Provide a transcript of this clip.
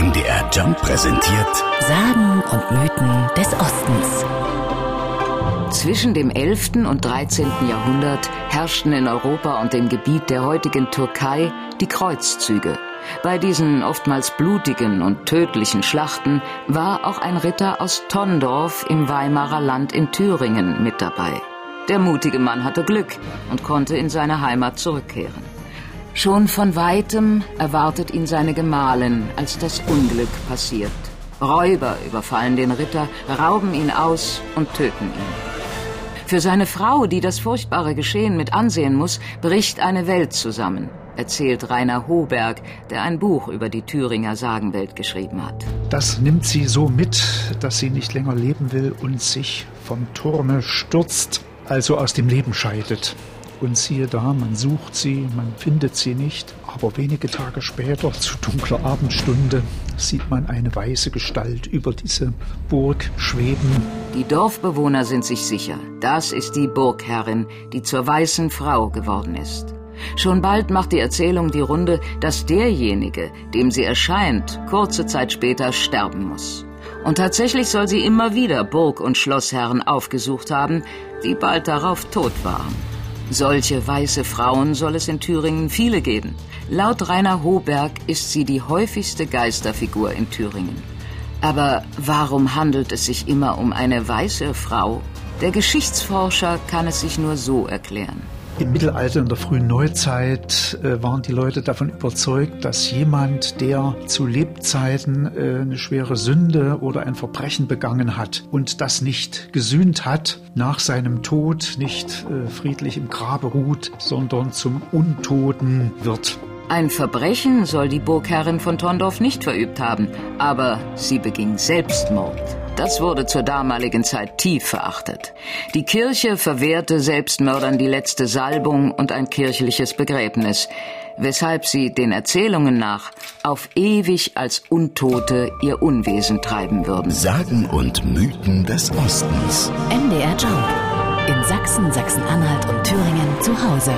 MDR Jump präsentiert Sagen und Mythen des Ostens. Zwischen dem 11. und 13. Jahrhundert herrschten in Europa und dem Gebiet der heutigen Türkei die Kreuzzüge. Bei diesen oftmals blutigen und tödlichen Schlachten war auch ein Ritter aus Tondorf im Weimarer Land in Thüringen mit dabei. Der mutige Mann hatte Glück und konnte in seine Heimat zurückkehren. Schon von weitem erwartet ihn seine Gemahlin, als das Unglück passiert. Räuber überfallen den Ritter, rauben ihn aus und töten ihn. Für seine Frau, die das furchtbare Geschehen mit ansehen muss, bricht eine Welt zusammen, erzählt Rainer Hoberg, der ein Buch über die Thüringer Sagenwelt geschrieben hat. Das nimmt sie so mit, dass sie nicht länger leben will und sich vom Turme stürzt, also aus dem Leben scheidet. Und siehe da, man sucht sie, man findet sie nicht. Aber wenige Tage später, zu dunkler Abendstunde, sieht man eine weiße Gestalt über diese Burg schweben. Die Dorfbewohner sind sich sicher, das ist die Burgherrin, die zur weißen Frau geworden ist. Schon bald macht die Erzählung die Runde, dass derjenige, dem sie erscheint, kurze Zeit später sterben muss. Und tatsächlich soll sie immer wieder Burg- und Schlossherren aufgesucht haben, die bald darauf tot waren. Solche weiße Frauen soll es in Thüringen viele geben. Laut Rainer Hoberg ist sie die häufigste Geisterfigur in Thüringen. Aber warum handelt es sich immer um eine weiße Frau? Der Geschichtsforscher kann es sich nur so erklären. Im Mittelalter, in der frühen Neuzeit, äh, waren die Leute davon überzeugt, dass jemand, der zu Lebzeiten äh, eine schwere Sünde oder ein Verbrechen begangen hat und das nicht gesühnt hat, nach seinem Tod nicht äh, friedlich im Grabe ruht, sondern zum Untoten wird. Ein Verbrechen soll die Burgherrin von Tondorf nicht verübt haben, aber sie beging Selbstmord. Das wurde zur damaligen Zeit tief verachtet. Die Kirche verwehrte Selbstmördern die letzte Salbung und ein kirchliches Begräbnis, weshalb sie den Erzählungen nach auf ewig als Untote ihr Unwesen treiben würden. Sagen und Mythen des Ostens. MDR Jump. In Sachsen, Sachsen-Anhalt und Thüringen zu Hause.